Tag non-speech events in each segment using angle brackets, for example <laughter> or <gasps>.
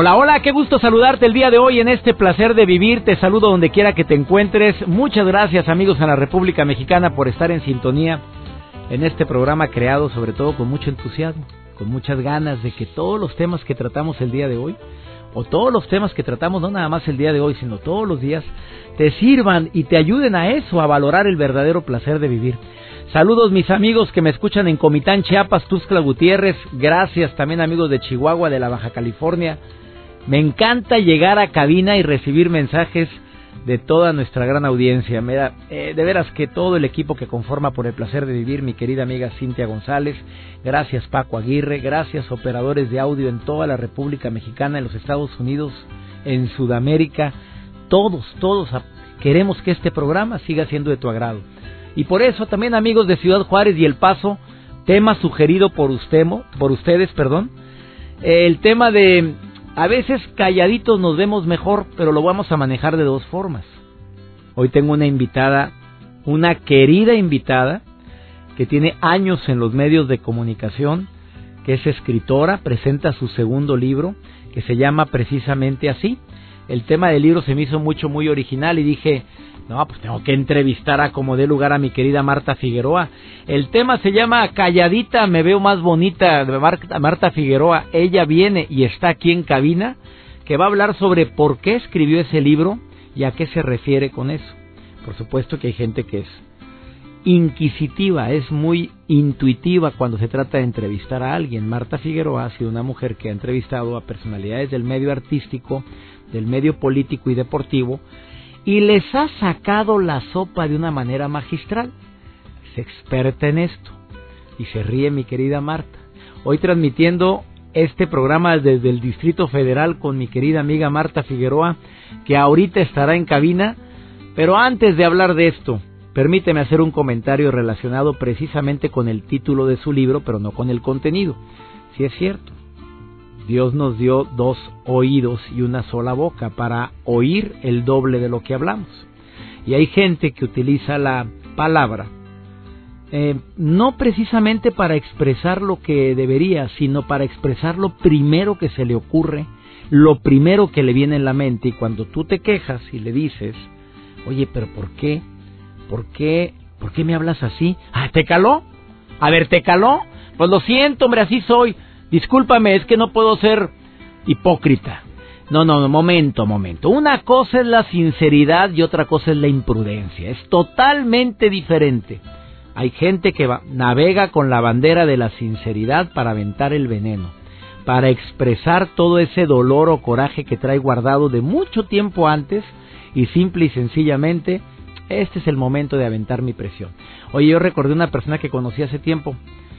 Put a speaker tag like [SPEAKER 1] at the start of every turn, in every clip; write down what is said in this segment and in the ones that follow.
[SPEAKER 1] Hola, hola, qué gusto saludarte el día de hoy en este placer de vivir. Te saludo donde quiera que te encuentres. Muchas gracias amigos en la República Mexicana por estar en sintonía en este programa creado sobre todo con mucho entusiasmo, con muchas ganas de que todos los temas que tratamos el día de hoy, o todos los temas que tratamos no nada más el día de hoy, sino todos los días, te sirvan y te ayuden a eso, a valorar el verdadero placer de vivir. Saludos mis amigos que me escuchan en Comitán, Chiapas, Tuxtla Gutiérrez. Gracias también amigos de Chihuahua, de la Baja California. Me encanta llegar a cabina y recibir mensajes de toda nuestra gran audiencia. Eh, de veras que todo el equipo que conforma por el placer de vivir, mi querida amiga Cintia González, gracias Paco Aguirre, gracias operadores de audio en toda la República Mexicana, en los Estados Unidos, en Sudamérica, todos, todos queremos que este programa siga siendo de tu agrado. Y por eso también amigos de Ciudad Juárez y El Paso, tema sugerido por usted, por ustedes, perdón, el tema de a veces calladitos nos vemos mejor, pero lo vamos a manejar de dos formas. Hoy tengo una invitada, una querida invitada, que tiene años en los medios de comunicación, que es escritora, presenta su segundo libro, que se llama precisamente así. El tema del libro se me hizo mucho, muy original y dije, no, pues tengo que entrevistar a como dé lugar a mi querida Marta Figueroa. El tema se llama Calladita, me veo más bonita, de Marta Figueroa. Ella viene y está aquí en cabina, que va a hablar sobre por qué escribió ese libro y a qué se refiere con eso. Por supuesto que hay gente que es inquisitiva, es muy intuitiva cuando se trata de entrevistar a alguien. Marta Figueroa ha sido una mujer que ha entrevistado a personalidades del medio artístico, del medio político y deportivo, y les ha sacado la sopa de una manera magistral. Es experta en esto. Y se ríe mi querida Marta. Hoy transmitiendo este programa desde el Distrito Federal con mi querida amiga Marta Figueroa, que ahorita estará en cabina. Pero antes de hablar de esto, permíteme hacer un comentario relacionado precisamente con el título de su libro, pero no con el contenido. Si es cierto, Dios nos dio dos oídos y una sola boca para oír el doble de lo que hablamos. Y hay gente que utiliza la palabra eh, no precisamente para expresar lo que debería, sino para expresar lo primero que se le ocurre, lo primero que le viene en la mente. Y cuando tú te quejas y le dices, oye, pero ¿por qué? ¿Por qué? ¿Por qué me hablas así? Ah, ¿te caló? A ver, ¿te caló? Pues lo siento, hombre, así soy. Discúlpame, es que no puedo ser hipócrita. No, no, no, momento, momento. Una cosa es la sinceridad y otra cosa es la imprudencia. Es totalmente diferente. Hay gente que navega con la bandera de la sinceridad para aventar el veneno, para expresar todo ese dolor o coraje que trae guardado de mucho tiempo antes y simple y sencillamente este es el momento de aventar mi presión. Oye, yo recordé una persona que conocí hace tiempo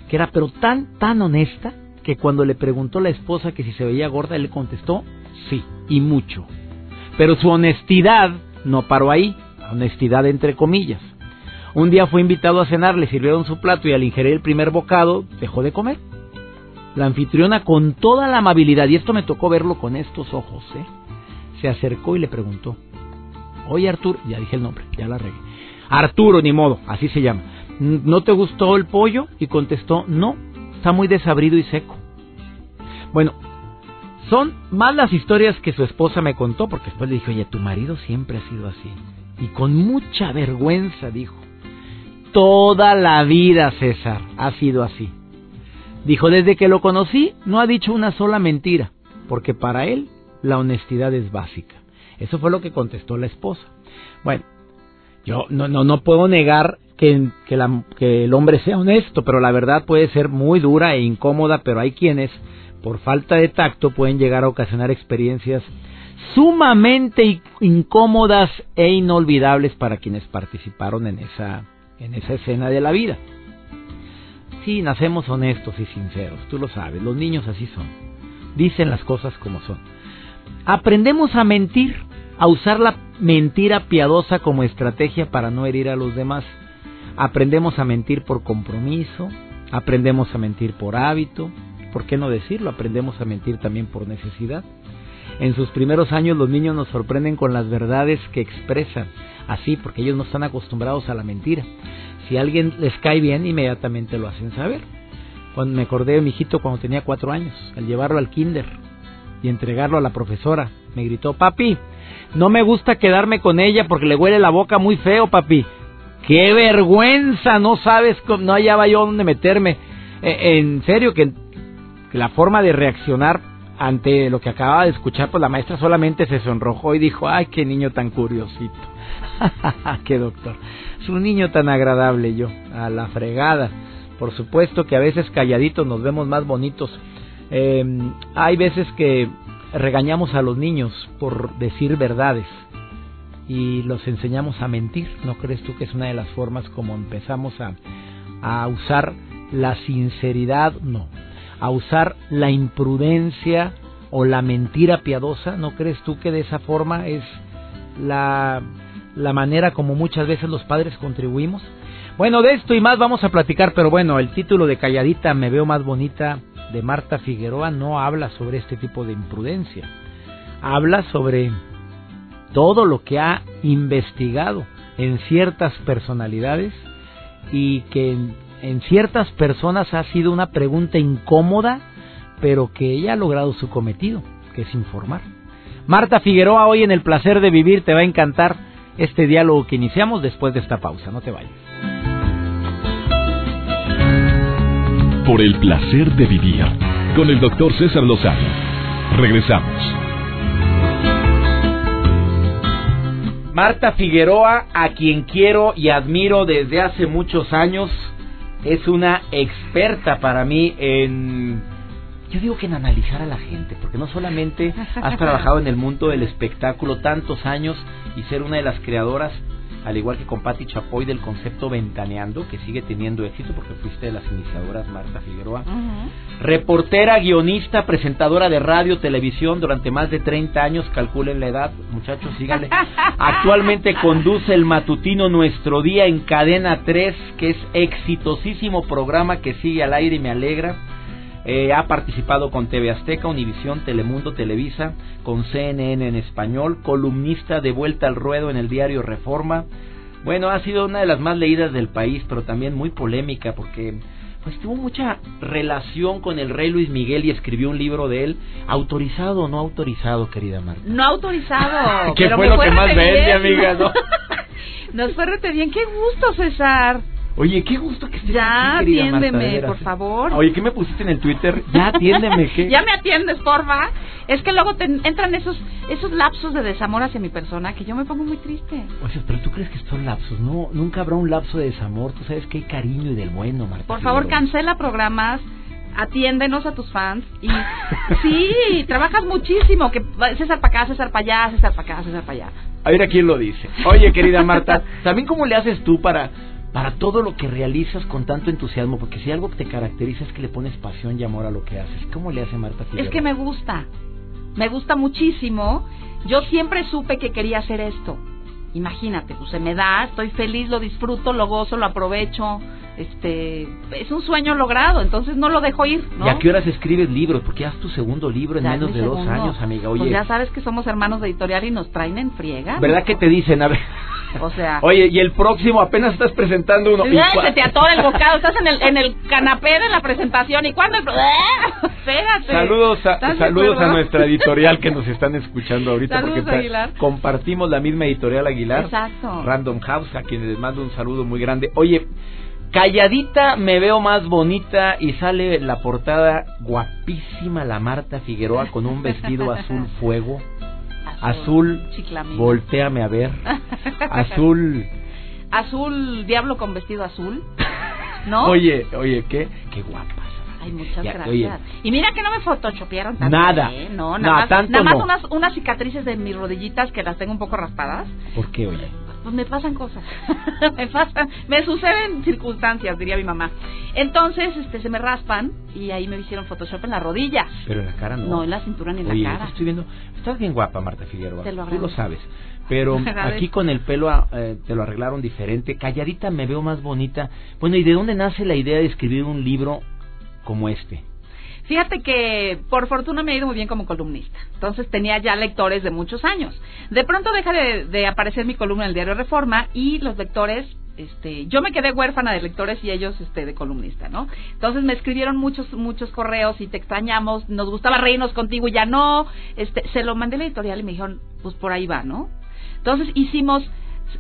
[SPEAKER 1] que era pero tan tan honesta que cuando le preguntó la esposa que si se veía gorda, él le contestó sí, y mucho. Pero su honestidad no paró ahí, honestidad entre comillas. Un día fue invitado a cenar, le sirvieron su plato y al ingerir el primer bocado dejó de comer. La anfitriona con toda la amabilidad, y esto me tocó verlo con estos ojos, ¿eh? se acercó y le preguntó, oye Arturo, ya dije el nombre, ya la regué. Arturo, ni modo, así se llama. ¿No te gustó el pollo? Y contestó, no, está muy desabrido y seco. Bueno, son más las historias que su esposa me contó, porque después le dije, oye, tu marido siempre ha sido así. Y con mucha vergüenza dijo, toda la vida, César, ha sido así. Dijo, desde que lo conocí, no ha dicho una sola mentira, porque para él la honestidad es básica. Eso fue lo que contestó la esposa. Bueno, yo no, no, no puedo negar que, que, el hombre sea honesto, pero la verdad puede ser muy dura e incómoda, pero hay quienes, por falta de tacto, pueden llegar a ocasionar experiencias sumamente incómodas e inolvidables para quienes participaron en esa, en esa escena de la vida. así nacemos honestos y sinceros, tú lo sabes, los niños así son. Dicen las cosas como son. Aprendemos a mentir, a usar la mentira piadosa como estrategia para no herir a los demás. Aprendemos a mentir por compromiso, aprendemos a mentir por hábito, ¿por qué no decirlo? Aprendemos a mentir también por necesidad. En sus primeros años los niños nos sorprenden con las verdades que expresan, así porque ellos no están acostumbrados a la mentira. Si alguien les cae bien, inmediatamente lo hacen saber. Cuando me acordé de mi hijito cuando tenía cuatro años, al llevarlo al kinder y entregarlo a la profesora, me gritó, papi, no me gusta quedarme con ella porque le huele la boca muy feo, papi. ¡Qué vergüenza! No sabes, no hallaba yo dónde meterme. E, en serio, que, la forma de reaccionar ante lo que acababa de escuchar, pues la maestra solamente se sonrojó y dijo, ay, qué niño tan curiosito. <laughs> qué doctor. Es un niño tan agradable yo, a la fregada. Por supuesto que a veces calladitos nos vemos más bonitos. Eh, hay veces que regañamos a los niños por decir verdades y los enseñamos a mentir. ¿No crees tú que es una de las formas como empezamos a, a usar la sinceridad? No, a usar la imprudencia o la mentira piadosa. ¿No crees tú que de esa forma es la, la manera como muchas veces los padres contribuimos? Bueno, de esto y más vamos a platicar, pero bueno, el título de Calladita me veo más bonita de Marta Figueroa no habla sobre este tipo de imprudencia. Habla sobre todo lo que ha investigado en ciertas personalidades y que en, ciertas personas ha sido una pregunta incómoda, pero que ella ha logrado su cometido, que es informar. Marta Figueroa, hoy en el placer de vivir te va a encantar este diálogo que iniciamos después de esta pausa. No te vayas.
[SPEAKER 2] por el placer de vivir con el doctor César Lozano. Regresamos.
[SPEAKER 1] Marta Figueroa, a quien quiero y admiro desde hace muchos años, es una experta para mí en yo digo que en analizar a la gente, porque no solamente has <laughs> trabajado en el mundo del espectáculo tantos años y ser una de las creadoras al igual que con Patti Chapoy del concepto Ventaneando, que sigue teniendo éxito porque fuiste de las iniciadoras Marta Figueroa. Reportera, guionista, presentadora de radio, televisión durante más de 30 años, calculen la edad, muchachos, síganle. <laughs> Actualmente conduce el matutino Nuestro Día en Cadena 3, que es exitosísimo programa que sigue al aire y me alegra eh, ha participado con TV Azteca, Univisión, Telemundo, Televisa, con CNN en español, columnista de vuelta al ruedo en el diario Reforma. Bueno, ha sido una de las más leídas del país, pero también muy polémica porque pues tuvo mucha relación con el rey Luis Miguel y escribió un libro de él, autorizado o no autorizado, querida Marta.
[SPEAKER 3] No autorizado. <laughs>
[SPEAKER 1] ¿Qué fue lo que más vende, amiga? ¿no? <laughs>
[SPEAKER 3] Nos fue rete bien, qué gusto, César.
[SPEAKER 1] Oye, qué gusto que estés
[SPEAKER 3] ya,
[SPEAKER 1] aquí,
[SPEAKER 3] atiéndeme, por favor.
[SPEAKER 1] Oye, ¿qué me pusiste en el Twitter? Ya atiéndeme, <laughs> ¿qué?
[SPEAKER 3] ya me atiendes, porfa. Es que luego te entran esos esos lapsos de desamor hacia mi persona que yo me pongo muy triste.
[SPEAKER 1] Oye, pero tú crees que son lapsos, no, nunca habrá un lapso de desamor. Tú sabes que hay cariño y del bueno, Marta.
[SPEAKER 3] Por favor, cancela programas atiéndenos a tus fans y <laughs> sí, trabajas muchísimo, que César para acá, César para allá, César para acá, César para allá.
[SPEAKER 1] A ver a quién lo dice. Oye, querida Marta, ¿también cómo le haces tú para para todo lo que realizas con tanto entusiasmo, porque si algo que te caracteriza es que le pones pasión y amor a lo que haces. ¿Cómo le hace Marta Figueroa?
[SPEAKER 3] Es que me gusta, me gusta muchísimo. Yo siempre supe que quería hacer esto. Imagínate, pues se me da, estoy feliz, lo disfruto, lo gozo, lo aprovecho. Este, es un sueño logrado, entonces no lo dejo ir. ¿no?
[SPEAKER 1] ¿Y a qué horas escribes libros? Porque es tu segundo libro en menos de dos años, amiga. Oye,
[SPEAKER 3] pues ya sabes que somos hermanos de editorial y nos traen en friega.
[SPEAKER 1] ¿Verdad que te dicen? A ver.
[SPEAKER 3] O sea.
[SPEAKER 1] Oye, y el próximo apenas estás presentando uno.
[SPEAKER 3] Se te atora el bocado, estás en el, en el <laughs> canapé de la presentación. ¿Y cuándo? <laughs> Espérate.
[SPEAKER 1] Saludos, a, saludos a nuestra editorial que nos están escuchando ahorita.
[SPEAKER 3] Saludos,
[SPEAKER 1] porque
[SPEAKER 3] Aguilar.
[SPEAKER 1] compartimos la misma editorial Aguilar.
[SPEAKER 3] Exacto.
[SPEAKER 1] Random House, a quienes les mando un saludo muy grande. Oye, calladita me veo más bonita y sale la portada guapísima la Marta Figueroa con un vestido azul <laughs> fuego azul, volteame a ver, <laughs> azul.
[SPEAKER 3] Azul, diablo con vestido azul, <laughs> ¿no?
[SPEAKER 1] Oye, oye, qué, qué guapas.
[SPEAKER 3] Ay, muchas gracias. y mira que no me photoshopearon tanto.
[SPEAKER 1] Nada.
[SPEAKER 3] ¿eh? No, nada más, nada más unas, unas cicatrices de mis rodillitas que las tengo un poco raspadas.
[SPEAKER 1] ¿Por qué, oye?
[SPEAKER 3] Pues me pasan cosas. <laughs> me pasan, me suceden circunstancias, diría mi mamá. Entonces, este, se me raspan y ahí me hicieron Photoshop en la rodilla.
[SPEAKER 1] Pero en la cara no.
[SPEAKER 3] No, en la cintura ni en
[SPEAKER 1] Oye,
[SPEAKER 3] la cara.
[SPEAKER 1] estoy viendo. Estás bien guapa, Marta Figueroa.
[SPEAKER 3] Te lo
[SPEAKER 1] Tú lo sabes. Pero <laughs> aquí con el pelo ah, eh, te lo arreglaron diferente. Calladita me veo más bonita. Bueno, ¿y de dónde nace la idea de escribir un libro como este?
[SPEAKER 3] Fíjate que por fortuna me ha ido muy bien como columnista. Entonces tenía ya lectores de muchos años. De pronto deja de, aparecer mi columna en el diario Reforma y los lectores, este, yo me quedé huérfana de lectores y ellos este, de columnista, ¿no? Entonces me escribieron muchos muchos correos y te extrañamos, nos gustaba reírnos contigo y ya no. Este, se lo mandé a la editorial y me dijeron, pues por ahí va, ¿no? Entonces hicimos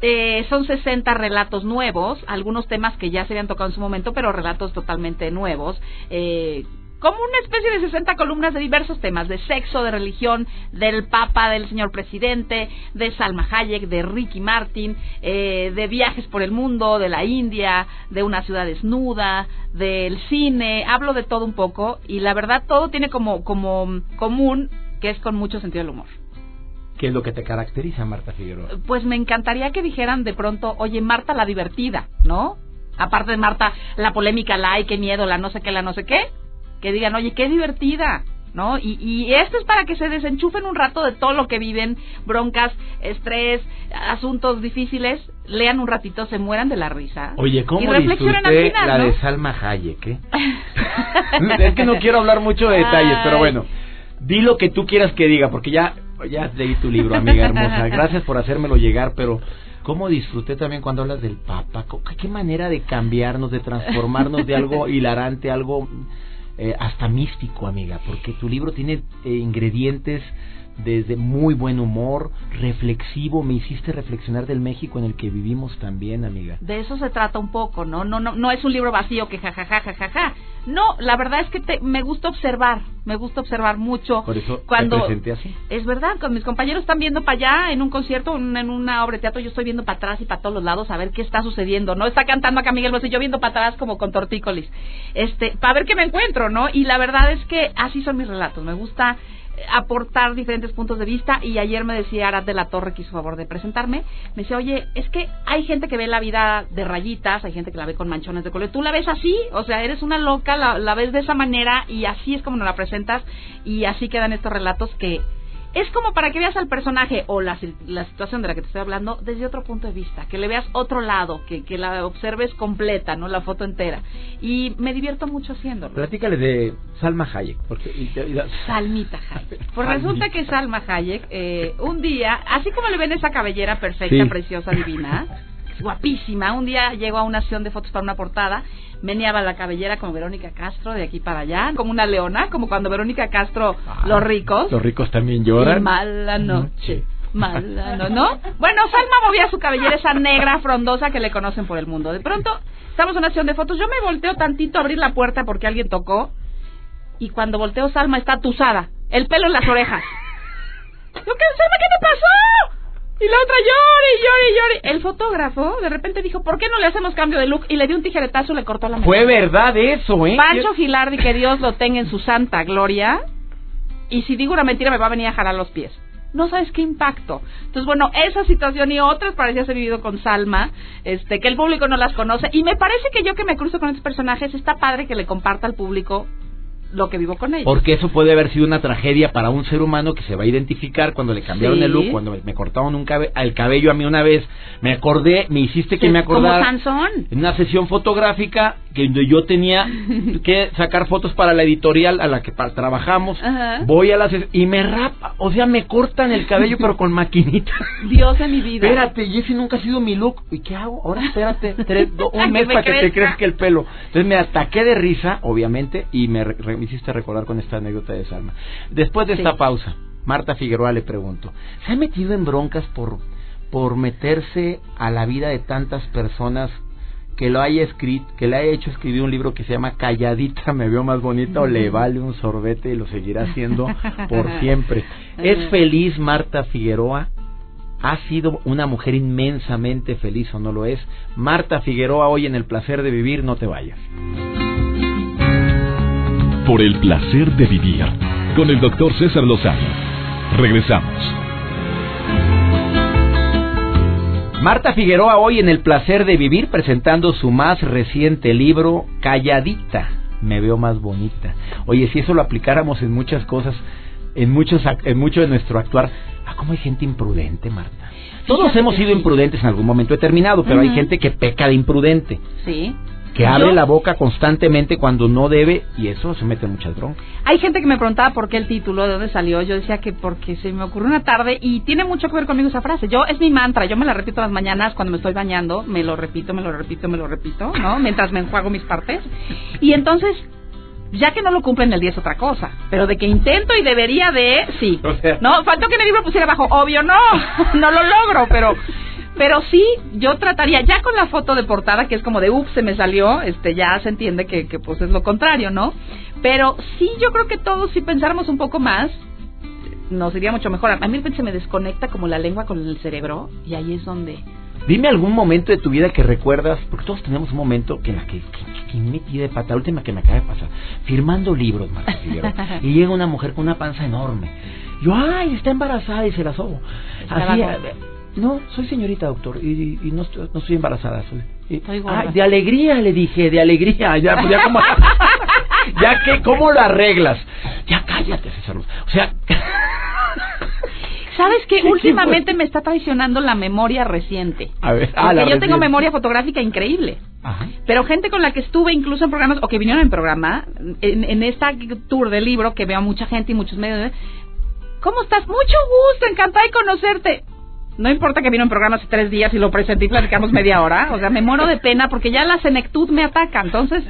[SPEAKER 3] eh, son 60 relatos nuevos, algunos temas que ya se habían tocado en su momento, pero relatos totalmente nuevos. Eh, como una especie de 60 columnas de diversos temas, de sexo, de religión, del Papa, del señor presidente, de Salma Hayek, de Ricky Martin, eh, de viajes por el mundo, de la India, de una ciudad desnuda, del cine, hablo de todo un poco y la verdad todo tiene como, como común que es con mucho sentido del humor.
[SPEAKER 1] ¿Qué es lo que te caracteriza, Marta Figueroa?
[SPEAKER 3] Pues me encantaría que dijeran de pronto, oye, Marta la divertida, ¿no? Aparte de Marta, la polémica, la ay, qué miedo, la no sé qué, la no sé qué. Que digan, oye, qué divertida, ¿no? Y, y esto es para que se desenchufen un rato de todo lo que viven, broncas, estrés, asuntos difíciles, lean un ratito, se mueran de la risa.
[SPEAKER 1] Oye, ¿cómo
[SPEAKER 3] y reflexionen al
[SPEAKER 1] disfruté
[SPEAKER 3] final,
[SPEAKER 1] la
[SPEAKER 3] ¿no?
[SPEAKER 1] de Salma Hayek, eh? <laughs> es que no quiero hablar mucho de detalles, pero bueno. Di lo que tú quieras que diga, porque ya, ya leí tu libro, amiga hermosa. <laughs> Gracias por hacérmelo llegar, pero cómo disfruté también cuando hablas del Papa. ¿Qué, manera de cambiarnos, de transformarnos de algo <laughs> hilarante, algo eh, hasta místico, amiga, porque tu libro tiene eh, ingredientes desde muy buen humor, reflexivo, me hiciste reflexionar del México en el que vivimos también, amiga.
[SPEAKER 3] De eso se trata un poco, ¿no? No, no, no es un libro vacío que jajaja, jajaja. No, la verdad es que te, me gusta observar, me gusta observar mucho.
[SPEAKER 1] Por eso
[SPEAKER 3] cuando
[SPEAKER 1] te presenté así.
[SPEAKER 3] es verdad, cuando mis compañeros están viendo para allá en un concierto, en, en una obra de teatro, yo estoy viendo para atrás y para todos los lados a ver qué está sucediendo, ¿no? Está cantando acá Miguel Bosé, yo viendo para atrás como con tortícolis. Este, para ver qué me encuentro, ¿no? Y la verdad es que así son mis relatos. Me gusta aportar diferentes puntos de vista y ayer me decía Arad de la Torre que hizo favor de presentarme, me decía, oye, es que hay gente que ve la vida de rayitas, hay gente que la ve con manchones de color, tú la ves así, o sea, eres una loca, la, la ves de esa manera y así es como nos la presentas y así quedan estos relatos que es como para que veas al personaje o la, la situación de la que te estoy hablando desde otro punto de vista, que le veas otro lado, que, que la observes completa, no la foto entera. Y me divierto mucho haciéndolo.
[SPEAKER 1] Platícale de Salma Hayek. Porque, y- y-
[SPEAKER 3] Salmita Hayek. <laughs> Pues
[SPEAKER 1] Salmita.
[SPEAKER 3] resulta que Salma Hayek, eh, un día, así como le ven esa cabellera perfecta,
[SPEAKER 1] Sí.
[SPEAKER 3] preciosa, divina, <laughs> guapísima, un día llegó a una sesión de fotos para una portada, meneaba la cabellera como Verónica Castro de aquí para allá, como una leona, como cuando Verónica Castro,
[SPEAKER 1] Ah,
[SPEAKER 3] los ricos,
[SPEAKER 1] Los ricos también lloran.
[SPEAKER 3] y mala noche.
[SPEAKER 1] Noche.
[SPEAKER 3] Mala no, ¿no? Bueno, Salma movía su cabellera esa negra frondosa que le conocen por el mundo. De pronto, estamos en una sesión de fotos. Yo me volteo tantito a abrir la puerta porque alguien tocó. Y cuando volteo, Salma está atusada. El pelo en las orejas. <laughs> ¿qué, Salma, qué te pasó? Y la otra llore, llore, llore. El fotógrafo de repente dijo, ¿por qué no le hacemos cambio de look? Y le dio un tijeretazo y le cortó la mano.
[SPEAKER 1] Fue verdad eso, ¿eh?
[SPEAKER 3] Pancho Gilardi, que <laughs> Dios lo tenga en su santa gloria. Y si digo una mentira, me va a venir a jalar los pies. No sabes qué impacto. Entonces, bueno, esa situación y otras parecía ser vivido con Salma, este, que el público no las conoce. Y me parece que yo que me cruzo con estos personajes, está padre que le comparta al público lo que vivo con ellos.
[SPEAKER 1] Porque eso puede haber sido una tragedia para un ser humano que se va a identificar cuando le cambiaron
[SPEAKER 3] Sí.
[SPEAKER 1] el look, cuando me cortaron un cabe el cabello a mí una vez. Me acordé, me hiciste que me
[SPEAKER 3] Como
[SPEAKER 1] acordara.
[SPEAKER 3] Sansón.
[SPEAKER 1] En una sesión fotográfica que yo tenía <laughs> que sacar fotos para la editorial a la que trabajamos.
[SPEAKER 3] Ajá.
[SPEAKER 1] Voy a la ses- y me rapa, o sea, me cortan el cabello pero con maquinita. <laughs>
[SPEAKER 3] Dios de mi vida.
[SPEAKER 1] Espérate, y ese nunca ha sido mi look. ¿Y qué hago? Ahora espérate, tres- un <laughs> mes
[SPEAKER 3] me
[SPEAKER 1] para que te
[SPEAKER 3] crezca.
[SPEAKER 1] el pelo. Entonces me ataqué de risa, obviamente, y me, re- me hiciste recordar con esta anécdota de Salma. Después de esta pausa, Marta Figueroa le pregunto, ¿se ha metido en broncas por, por meterse a la vida de tantas personas que lo haya escrito, que le haya hecho escribir un libro que se llama Calladita me veo más bonita o le vale un sorbete y lo seguirá haciendo por <laughs> siempre? ¿Es feliz Marta Figueroa? ¿Ha sido una mujer inmensamente feliz o no lo es? Marta Figueroa hoy en El Placer de Vivir, no te vayas.
[SPEAKER 2] Por el placer de vivir con el doctor César Lozano. Regresamos.
[SPEAKER 1] Marta Figueroa hoy en El Placer de Vivir presentando su más reciente libro, Calladita. Me veo más bonita. Oye, si eso lo aplicáramos en muchas cosas, en muchos en mucho de nuestro actuar, ah, cómo hay gente imprudente, Marta. Todos hemos sido imprudentes en algún momento determinado, pero hay gente que peca de imprudente.
[SPEAKER 3] Sí
[SPEAKER 1] que abre la boca constantemente cuando no debe y eso se mete en muchas broncas.
[SPEAKER 3] Hay gente que me preguntaba por qué el título, de dónde salió. Yo decía que porque se me ocurrió una tarde y tiene mucho que ver conmigo esa frase. Yo es mi mantra, yo me la repito las mañanas cuando me estoy bañando, me lo repito, me lo repito, me lo repito, ¿no? Mientras me enjuago mis partes. Y entonces ya que no lo cumplen el día es otra cosa, pero de que intento y debería de, sí. <laughs> no, faltó que en el libro pusiera abajo, obvio no, <laughs> no lo logro, pero pero sí, yo trataría, ya con la foto de portada, que es como de, ups, se me salió, este, ya se entiende que, que pues es lo contrario, ¿no? Pero sí, yo creo que todos, si pensáramos un poco más, nos iría mucho mejor. A mí se me desconecta como la lengua con el cerebro y ahí es donde...
[SPEAKER 1] Dime algún momento de tu vida que recuerdas, porque todos tenemos un momento que la que, que, me metí de pata, la última que me acaba de pasar, firmando libros, Marta <laughs> y llega una mujer con una panza enorme. Yo, ay, está embarazada y se la sobo. Así, no, soy señorita doctor y, no, estoy, no estoy embarazada. Soy, de alegría le dije, de alegría. <laughs> Ya, pues, ya como, <laughs> ya que, ¿cómo lo arreglas? Ya cállate, César. O sea...
[SPEAKER 3] ¿Sabes qué? <laughs> Últimamente me está traicionando la memoria reciente.
[SPEAKER 1] A ver,
[SPEAKER 3] ah, Porque yo tengo memoria fotográfica increíble. Ajá. Pero gente con la que estuve incluso en programas, o que vinieron en programa, en, en esta tour del libro, que veo a mucha gente y muchos medios, ¿cómo estás? Mucho gusto, encantada de conocerte no importa que vino en programa hace tres días y lo presenté y platicamos media hora. O sea, me muero de pena porque ya la senectud me ataca. Entonces,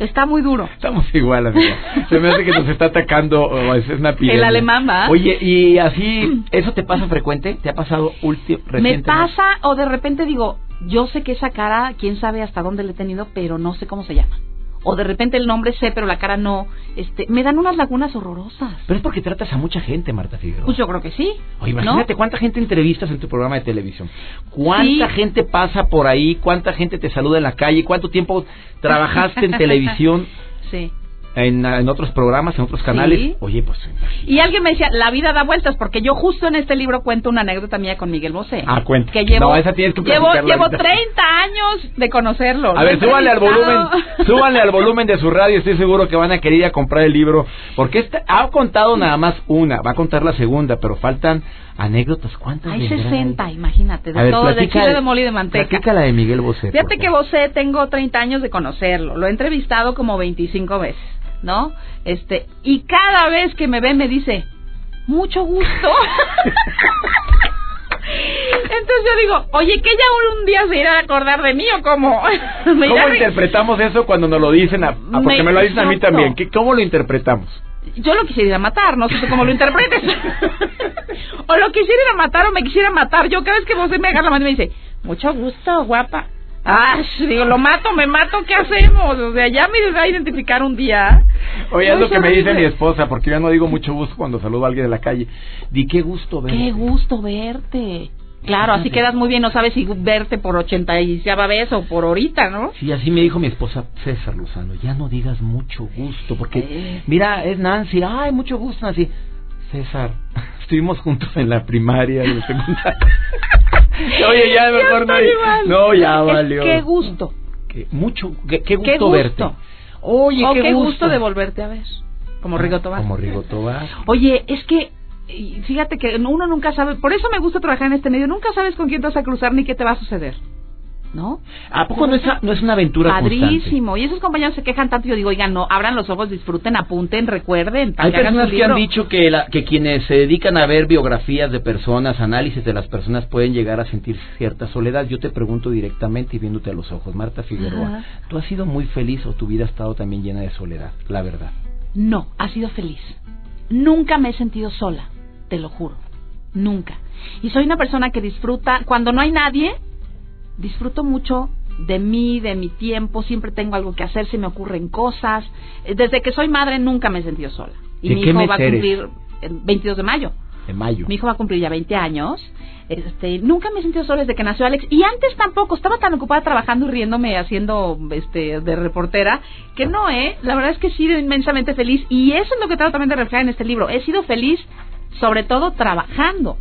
[SPEAKER 3] está muy duro.
[SPEAKER 1] Estamos igual, amiga. Se me hace que nos está atacando es una
[SPEAKER 3] El alemán, ¿va?
[SPEAKER 1] Oye, y así, ¿eso te pasa frecuente? ¿Te ha pasado último,
[SPEAKER 3] Me pasa o de repente digo, yo sé que esa cara, quién sabe hasta dónde le he tenido, pero no sé cómo se llama o de repente el nombre sé pero la cara no, este, me dan unas lagunas horrorosas.
[SPEAKER 1] Pero es porque tratas a mucha gente, Marta Figueroa.
[SPEAKER 3] Pues yo creo que sí.
[SPEAKER 1] Oye, imagínate cuánta gente entrevistas en tu programa de televisión. ¿Cuánta gente pasa por ahí? ¿Cuánta gente te saluda en la calle? ¿Cuánto tiempo trabajaste en <laughs> televisión?
[SPEAKER 3] Sí
[SPEAKER 1] en, otros programas, en otros canales. Oye, pues.
[SPEAKER 3] Y alguien me decía, la vida da vueltas, porque yo justo en este libro cuento una anécdota mía con Miguel Bosé.
[SPEAKER 1] Ah, cuenta.
[SPEAKER 3] Que llevo,
[SPEAKER 1] no, esa tienes que
[SPEAKER 3] llevo, llevo 30 años de conocerlo.
[SPEAKER 1] A ver, súbanle al volumen, <laughs> súbanle al volumen de su radio, estoy seguro que van a querer ir a comprar el libro, porque este, ha contado nada más una, va a contar la segunda, pero faltan anécdotas, ¿cuántas?
[SPEAKER 3] Hay 60, imagínate, de todo, de chile de mole y de manteca.
[SPEAKER 1] la de Miguel Bosé.
[SPEAKER 3] Fíjate que Bosé tengo 30 años de conocerlo, lo he entrevistado como 25 veces. ¿No? Este, y cada vez que me ve me dice, mucho gusto. <laughs> Entonces yo digo, oye, que ya un día se irá a acordar de mí o cómo. <laughs>
[SPEAKER 1] ¿Cómo interpretamos eso cuando nos lo dicen? A, porque me, lo dicen a mí también. ¿Cómo lo interpretamos?
[SPEAKER 3] Yo lo quisiera ir a matar, no sé cómo lo interpretes. <laughs> o lo quisiera ir a matar o me quisiera matar. Yo cada vez que vos me agarra la mano y me dice, mucho gusto, guapa. Ah, digo, lo mato, me mato, ¿qué hacemos? O sea, ya me va a identificar un día.
[SPEAKER 1] Oye, es lo que me dice mi esposa, porque yo no digo mucho gusto cuando saludo a alguien de la calle. Di, qué gusto verte.
[SPEAKER 3] Qué gusto verte. Claro, así quedas muy bien, no sabes si verte por ochenta y vez o por ahorita, ¿no?
[SPEAKER 1] Sí, así me dijo mi esposa César Luzano, ya no digas mucho gusto, porque mira, es Nancy, ay, mucho gusto, Nancy. César, <laughs> estuvimos juntos en la primaria y en secundaria. <laughs> <laughs> Oye, ya mejor no. No, ya valió.
[SPEAKER 3] qué gusto.
[SPEAKER 1] Qué, mucho, qué, gusto, verte. Oye,
[SPEAKER 3] qué, gusto. de volverte a ver. Como Rigo Tobar.
[SPEAKER 1] Como Rigo Tobar.
[SPEAKER 3] Oye, es que fíjate que uno nunca sabe, por eso me gusta trabajar en este medio, nunca sabes con quién te vas a cruzar ni qué te va a suceder. ¿No?
[SPEAKER 1] ¿A poco no es, no es una aventura
[SPEAKER 3] Padrísimo. Y esos compañeros se quejan tanto. Yo digo, oigan, no, abran los ojos, disfruten, apunten, recuerden.
[SPEAKER 1] Hay personas que han dicho que, la, que quienes se dedican a ver biografías de personas, análisis de las personas, pueden llegar a sentir cierta soledad. Yo te pregunto directamente y viéndote a los ojos, Marta Figueroa, ¿tú has sido muy feliz o tu vida ha estado también llena de soledad? La verdad.
[SPEAKER 3] No, ha sido feliz. Nunca me he sentido sola, te lo juro. Nunca. Y soy una persona que disfruta, cuando no hay nadie, disfruto mucho de mí, de mi tiempo, siempre tengo algo que hacer, se me ocurren cosas. Eh, desde que soy madre nunca me he sentido sola. Y mi hijo va a cumplir el 22 de mayo.
[SPEAKER 1] De mayo.
[SPEAKER 3] Mi hijo va a cumplir ya 20 años. Este, nunca me he sentido sola desde que nació Alex. Y antes tampoco, estaba tan ocupada trabajando y riéndome, haciendo este, de reportera, que no, ¿eh? La verdad es que he sido inmensamente feliz. Y eso es lo que trato también de reflejar en este libro. He sido feliz, sobre todo trabajando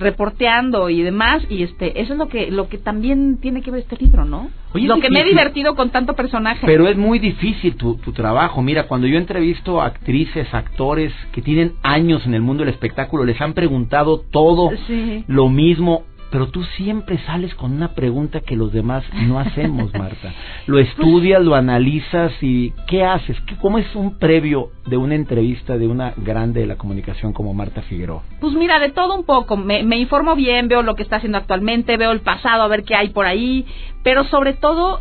[SPEAKER 3] reporteando y demás y este eso es lo que lo que también tiene que ver este libro no
[SPEAKER 1] Oye,
[SPEAKER 3] lo que me he divertido con tanto personaje
[SPEAKER 1] Pero es muy difícil tu, tu trabajo. Mira, cuando yo entrevisto a actrices, actores que tienen años en el mundo del espectáculo, les han preguntado todo
[SPEAKER 3] sí
[SPEAKER 1] lo mismo. Pero tú siempre sales con una pregunta que los demás no hacemos, <laughs> Marta. Lo estudias, lo analizas y ¿qué haces? ¿Qué- ¿Cómo es un previo de una entrevista de una grande de la comunicación como Marta Figueroa?
[SPEAKER 3] Pues mira, de todo un poco. Me, me informo bien, veo lo que está haciendo actualmente, veo el pasado, a ver qué hay por ahí. Pero sobre todo,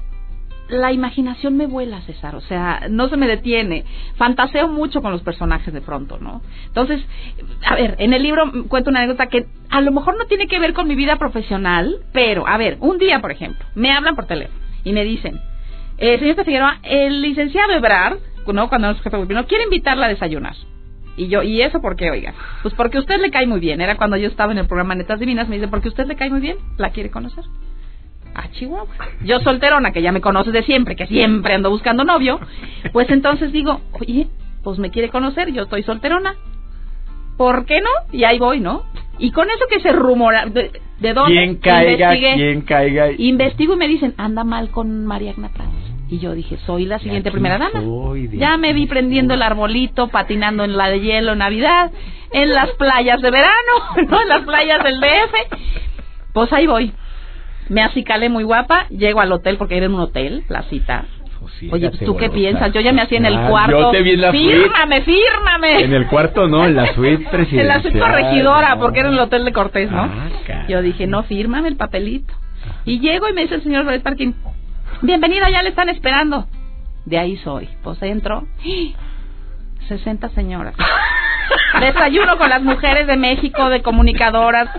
[SPEAKER 3] la imaginación me vuela, César. O sea, no se me detiene. Fantaseo mucho con los personajes de pronto, ¿no? Entonces, a ver, en el libro cuento una anécdota que a lo mejor no tiene que ver con mi vida profesional, pero, a ver, un día, por ejemplo, me hablan por teléfono y me dicen, eh, señorita Figueroa, el licenciado Ebrard, ¿no? Cuando es jefe gobierno, quiere invitarla a desayunar. Y yo, ¿y eso por qué, oiga? Pues porque usted le cae muy bien. Era cuando yo estaba en el programa Netas Divinas, me dice, porque usted le cae muy bien, ¿la quiere conocer? Ah, Chihuahua. Yo solterona, que ya me conoces de siempre, que siempre ando buscando novio, pues entonces digo, oye, pues me quiere conocer, yo estoy solterona. ¿Por qué no? Y ahí voy, ¿no? Y con eso que se rumora, ¿de, de dónde?
[SPEAKER 1] ¿Quién caiga? ¿Quién caiga?
[SPEAKER 3] Investigo y me dicen, anda mal con María Agna Prats. Y yo dije, soy la siguiente primera dama.
[SPEAKER 1] soy,
[SPEAKER 3] ya me vi prendiendo el arbolito, patinando en la de hielo Navidad, en las playas de verano, <laughs> ¿no? En las playas del DF. Pues ahí voy. Me acicalé muy guapa, llego al hotel porque era en un hotel, la cita.
[SPEAKER 1] Sosiégate,
[SPEAKER 3] Oye, ¿tú qué piensas? Yo ya me hacía en el
[SPEAKER 1] Ah,
[SPEAKER 3] cuarto.
[SPEAKER 1] Yo te vi en la suite.
[SPEAKER 3] fírmame, fírmame.
[SPEAKER 1] En el cuarto no, en la suite <laughs>
[SPEAKER 3] En
[SPEAKER 1] presidencial.
[SPEAKER 3] la suite corregidora,
[SPEAKER 1] no.
[SPEAKER 3] porque era en el hotel de Cortés, ¿no?
[SPEAKER 1] Ah.
[SPEAKER 3] Yo dije, no, fírmame el papelito. Y llego y me dice el señor Red Parkin, bienvenida, ya le están esperando. De ahí soy. Pues entro. <gasps> 60 señoras. <laughs> Desayuno con las mujeres de México, de comunicadoras.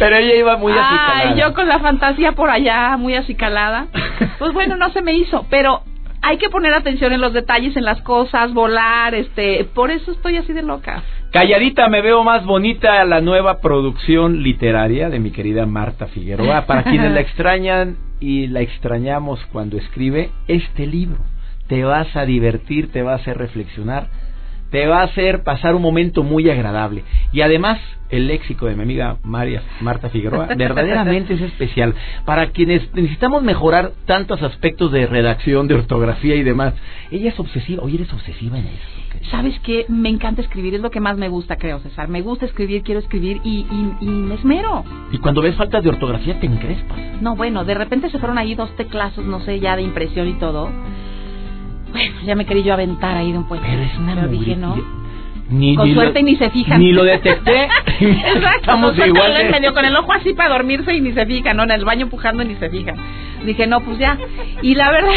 [SPEAKER 1] Pero ella iba muy
[SPEAKER 3] Ay,
[SPEAKER 1] acicalada.
[SPEAKER 3] yo con la fantasía por allá, muy acicalada. <laughs> Pues bueno, no se me hizo, pero hay que poner atención en los detalles, en las cosas, volar, este, por eso estoy así de loca.
[SPEAKER 1] Calladita me veo más bonita la nueva producción literaria de mi querida Marta Figueroa. Para quienes la <laughs> extrañan y la extrañamos cuando escribe este libro, te vas a divertir, te va a hacer reflexionar, te va a hacer pasar un momento muy agradable. Y además, el léxico de mi amiga María, Marta Figueroa <laughs> verdaderamente es especial. Para quienes necesitamos mejorar tantos aspectos de redacción, de ortografía y demás, ella es obsesiva. Oye, eres obsesiva en eso.
[SPEAKER 3] ¿Sabes qué? Me encanta escribir, es lo que más me gusta, creo, César. Me gusta escribir, quiero escribir y, y, y me esmero.
[SPEAKER 1] Y cuando ves faltas de ortografía te encrespas.
[SPEAKER 3] No, bueno, de repente se fueron ahí dos teclazos, no sé, ya de impresión y todo. Bueno, ya me quería yo aventar ahí de un puente.
[SPEAKER 1] Pero es una
[SPEAKER 3] Pero dije, no.
[SPEAKER 1] Ni,
[SPEAKER 3] Con
[SPEAKER 1] ni
[SPEAKER 3] suerte
[SPEAKER 1] lo,
[SPEAKER 3] ni se fijan.
[SPEAKER 1] Ni lo detecté. <laughs>
[SPEAKER 3] Exacto,
[SPEAKER 1] Estamos igual. de-
[SPEAKER 3] medio con el ojo así para dormirse y ni se fijan, ¿no? En el baño empujando y ni se fijan. Dije, no, pues ya. Y la verdad...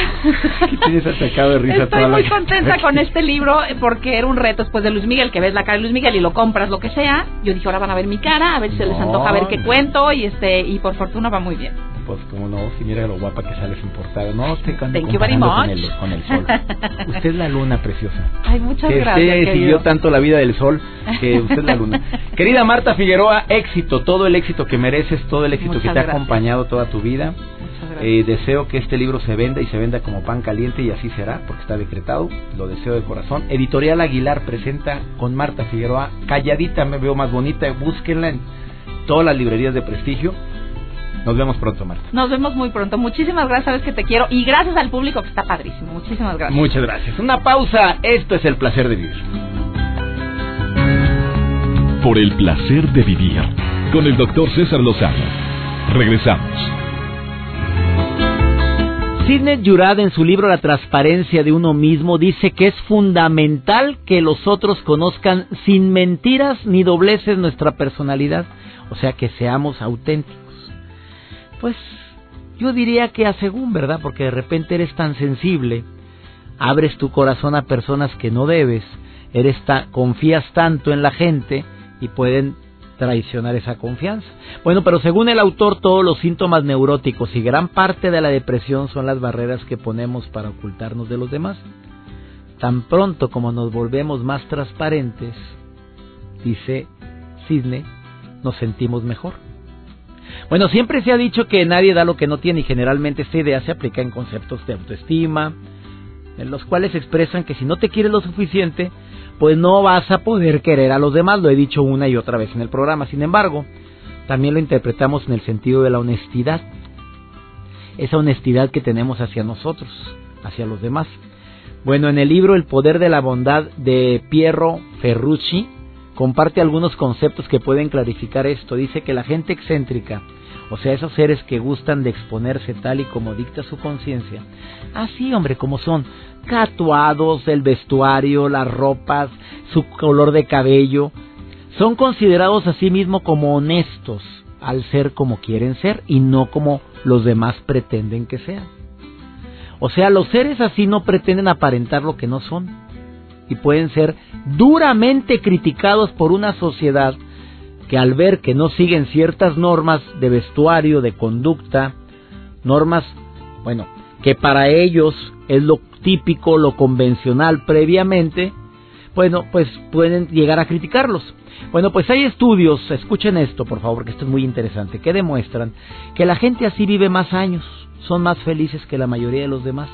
[SPEAKER 1] Tienes atacado de risa
[SPEAKER 3] Estoy
[SPEAKER 1] toda
[SPEAKER 3] muy contenta con <laughs> este libro eh, porque era un reto después de Luis Miguel, que ves la cara de Luis Miguel y lo compras, lo que sea. Yo dije, ahora van a ver mi cara, a ver si se les antoja ver qué cuento y este y por fortuna va muy bien.
[SPEAKER 1] Pues como no, si mira lo guapa que sales en portada. No, te
[SPEAKER 3] much.
[SPEAKER 1] Con el, con el sol. Usted es la luna preciosa.
[SPEAKER 3] Ay, muchas
[SPEAKER 1] que
[SPEAKER 3] gracias.
[SPEAKER 1] usted
[SPEAKER 3] querido.
[SPEAKER 1] siguió tanto la vida del sol que usted es la luna. <laughs> Querida Marta Figueroa, éxito, todo el éxito que mereces, todo el éxito
[SPEAKER 3] Muchas
[SPEAKER 1] que te ha acompañado toda tu vida. Eh, deseo que este libro se venda y se venda como pan caliente y así será, porque está decretado. Lo deseo de corazón. Editorial Aguilar presenta con Marta Figueroa, calladita me veo más bonita. Búsquenla en todas las librerías de prestigio. Nos vemos pronto, Marta.
[SPEAKER 3] Nos vemos muy pronto. Muchísimas gracias, sabes que te quiero y gracias al público que está padrísimo. Muchísimas gracias.
[SPEAKER 1] Muchas gracias. Una pausa. Esto es el placer de vivir.
[SPEAKER 2] Por el placer de vivir con el doctor César Lozano. Regresamos.
[SPEAKER 1] Sidney Yurad en su libro La transparencia de uno mismo dice que es fundamental que los otros conozcan sin mentiras ni dobleces nuestra personalidad, o sea que seamos auténticos. Pues yo diría que a según, ¿verdad? Porque de repente eres tan sensible, abres tu corazón a personas que no debes, eres ta- confías tanto en la gente y pueden traicionar esa confianza. Bueno, pero según el autor, todos los síntomas neuróticos y gran parte de la depresión son las barreras que ponemos para ocultarnos de los demás. Tan pronto como nos volvemos más transparentes, dice Sidney, nos sentimos mejor. Bueno, siempre se ha dicho que nadie da lo que no tiene y generalmente esta idea se aplica en conceptos de autoestima, en los cuales expresan que si no te quieres lo suficiente, pues no vas a poder querer a los demás, lo he dicho una y otra vez en el programa. Sin embargo, también lo interpretamos en el sentido de la honestidad, esa honestidad que tenemos hacia nosotros, hacia los demás. Bueno, en el libro El poder de la bondad de Piero Ferrucci comparte algunos conceptos que pueden clarificar esto. Dice que la gente excéntrica, o sea, esos seres que gustan de exponerse tal y como dicta su conciencia, así hombre, como son, catuados, el vestuario, las ropas, su color de cabello, son considerados a sí mismos como honestos al ser como quieren ser y no como los demás pretenden que sean. O sea, los seres así no pretenden aparentar lo que no son y pueden ser duramente criticados por una sociedad que al ver que no siguen ciertas normas de vestuario, de conducta, normas, bueno, que para ellos es lo típico, lo convencional previamente, bueno, pues pueden llegar a criticarlos. Bueno, pues hay estudios, escuchen esto por favor, que esto es muy interesante, que demuestran que la gente así vive más años, son más felices que la mayoría de los demás.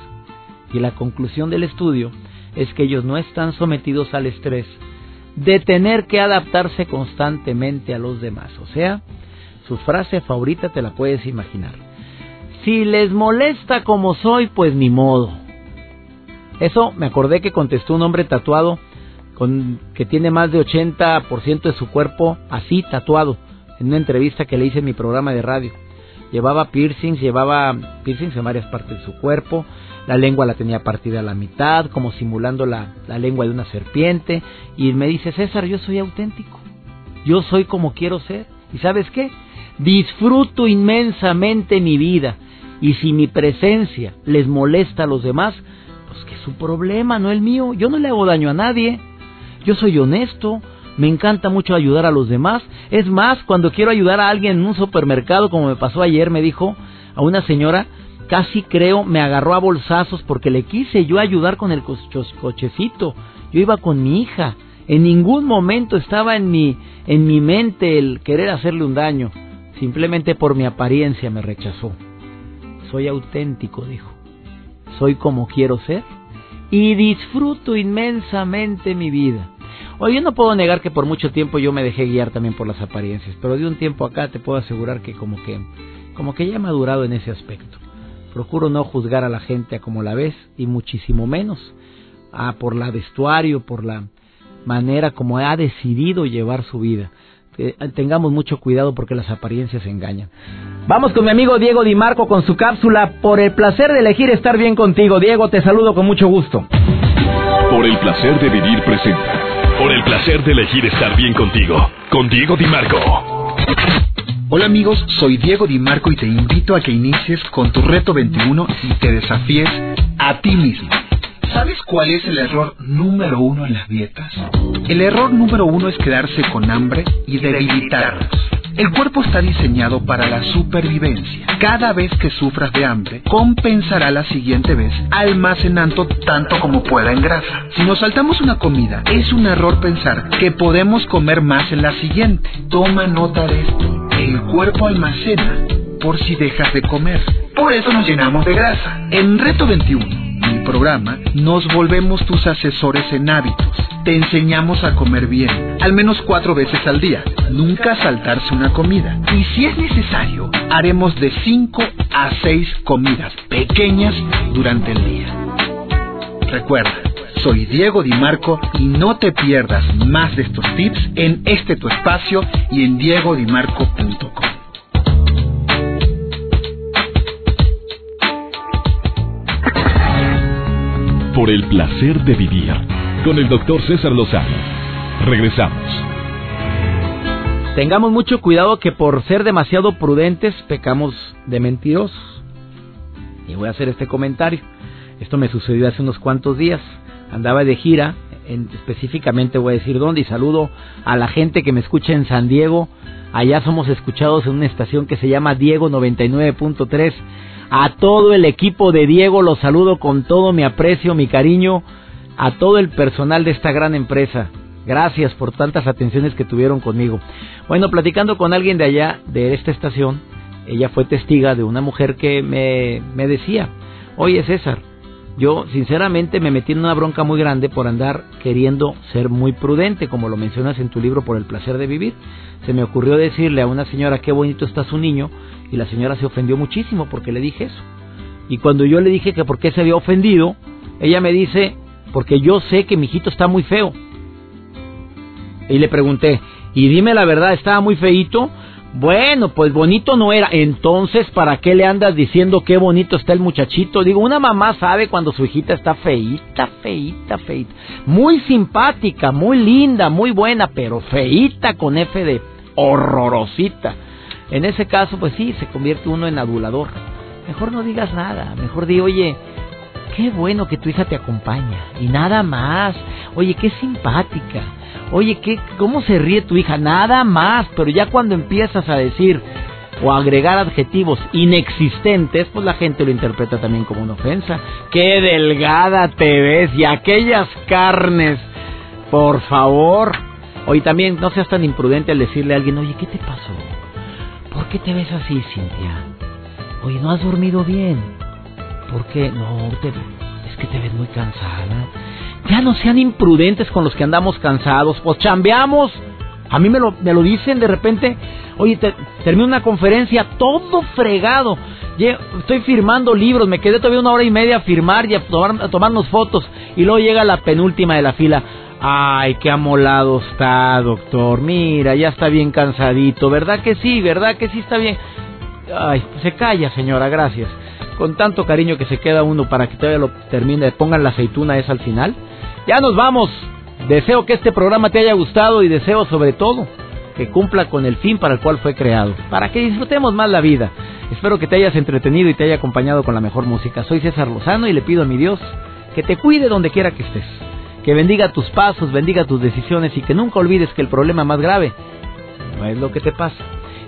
[SPEAKER 1] Y la conclusión del estudio es que ellos no están sometidos al estrés de tener que adaptarse constantemente a los demás. O sea, su frase favorita te la puedes imaginar. Si les molesta como soy, pues ni modo. Eso me acordé que contestó un hombre tatuado con, que tiene más de 80% de su cuerpo así tatuado en una entrevista que le hice en mi programa de radio. Llevaba piercings, llevaba piercings en varias partes de su cuerpo, la lengua la tenía partida a la mitad, como simulando la, la lengua de una serpiente, y me dice, César, yo soy auténtico, yo soy como quiero ser, y sabes qué, disfruto inmensamente mi vida, y si mi presencia les molesta a los demás, pues que es su problema, no el mío, yo no le hago daño a nadie, yo soy honesto, me encanta mucho ayudar a los demás. Es más, cuando quiero ayudar a alguien en un supermercado, como me pasó ayer, me dijo a una señora, casi creo, me agarró a bolsazos porque le quise yo ayudar con el cochecito. Yo iba con mi hija. En ningún momento estaba en mi, en mi mente el querer hacerle un daño. Simplemente por mi apariencia me rechazó. Soy auténtico, dijo. Soy como quiero ser y disfruto inmensamente mi vida. Oye, yo no puedo negar que por mucho tiempo yo me dejé guiar también por las apariencias, pero de un tiempo acá te puedo asegurar que como que como que ya he madurado en ese aspecto. Procuro no juzgar a la gente a como la ves y muchísimo menos a por la vestuario, por la manera como ha decidido llevar su vida. tengamos mucho cuidado porque las apariencias engañan. Vamos con mi amigo Diego Di Marco con su cápsula por el placer de elegir estar bien contigo. Diego, te saludo con mucho gusto.
[SPEAKER 2] Por el placer de vivir presenta por el placer de elegir estar bien contigo, con Diego Di Marco.
[SPEAKER 4] Hola amigos, soy Diego Di Marco y te invito a que inicies con tu reto 21 y te desafíes a ti mismo. ¿Sabes cuál es el error número uno en las dietas? El error número uno es quedarse con hambre y debilitarnos. El cuerpo está diseñado para la supervivencia. Cada vez que sufras de hambre, compensará la siguiente vez almacenando tanto como pueda en grasa. Si nos saltamos una comida, es un error pensar que podemos comer más en la siguiente. Toma nota de esto. El cuerpo almacena por si dejas de comer. Por eso nos llenamos de grasa. En Reto 21 mi programa, nos volvemos tus asesores en hábitos. Te enseñamos a comer bien, al menos cuatro veces al día. Nunca saltarse una comida. Y si es necesario, haremos de cinco a seis comidas pequeñas durante el día. Recuerda, soy Diego Di Marco y no te pierdas más de estos tips en este tu espacio y en diegodimarco.com.
[SPEAKER 2] por el placer de vivir con el doctor César Lozano. Regresamos.
[SPEAKER 1] Tengamos mucho cuidado que por ser demasiado prudentes pecamos de mentirosos. Y voy a hacer este comentario. Esto me sucedió hace unos cuantos días. Andaba de gira, en, específicamente voy a decir dónde, y saludo a la gente que me escucha en San Diego. Allá somos escuchados en una estación que se llama Diego 99.3 a todo el equipo de Diego los saludo con todo mi aprecio, mi cariño, a todo el personal de esta gran empresa. Gracias por tantas atenciones que tuvieron conmigo. Bueno, platicando con alguien de allá, de esta estación, ella fue testiga de una mujer que me, me decía, oye César, yo sinceramente me metí en una bronca muy grande por andar queriendo ser muy prudente, como lo mencionas en tu libro por el placer de vivir. Se me ocurrió decirle a una señora qué bonito está su niño y la señora se ofendió muchísimo porque le dije eso. Y cuando yo le dije que por qué se había ofendido, ella me dice, porque yo sé que mi hijito está muy feo. Y le pregunté, y dime la verdad, ¿estaba muy feito? Bueno, pues bonito no era. Entonces, ¿para qué le andas diciendo qué bonito está el muchachito? Digo, una mamá sabe cuando su hijita está feíta, feíta, feíta. Muy simpática, muy linda, muy buena, pero feíta con F de horrorosita. En ese caso, pues sí, se convierte uno en adulador. Mejor no digas nada, mejor di, oye, qué bueno que tu hija te acompaña. Y nada más. Oye, qué simpática. Oye, ¿qué, ¿cómo se ríe tu hija? Nada más, pero ya cuando empiezas a decir o agregar adjetivos inexistentes, pues la gente lo interpreta también como una ofensa. Qué delgada te ves y aquellas carnes, por favor. Oye, también no seas tan imprudente al decirle a alguien, oye, ¿qué te pasó? ¿Por qué te ves así, Cintia? Oye, ¿no has dormido bien? ¿Por qué? No, es que te ves muy cansada. Ya no sean imprudentes con los que andamos cansados, pues chambeamos. A mí me lo, me lo dicen de repente, oye, te, termino una conferencia todo fregado. Estoy firmando libros, me quedé todavía una hora y media a firmar y a, tomar, a tomarnos fotos. Y luego llega la penúltima de la fila. Ay, qué amolado está, doctor. Mira, ya está bien cansadito. ¿Verdad que sí? ¿Verdad que sí está bien? Ay, se calla, señora, gracias. Con tanto cariño que se queda uno para que todavía lo termine, pongan la aceituna esa al final. Ya nos vamos. Deseo que este programa te haya gustado y deseo sobre todo que cumpla con el fin para el cual fue creado, para que disfrutemos más la vida. Espero que te hayas entretenido y te haya acompañado con la mejor música. Soy César Lozano y le pido a mi Dios que te cuide donde quiera que estés, que bendiga tus pasos, bendiga tus decisiones y que nunca olvides que el problema más grave no es lo que te pasa,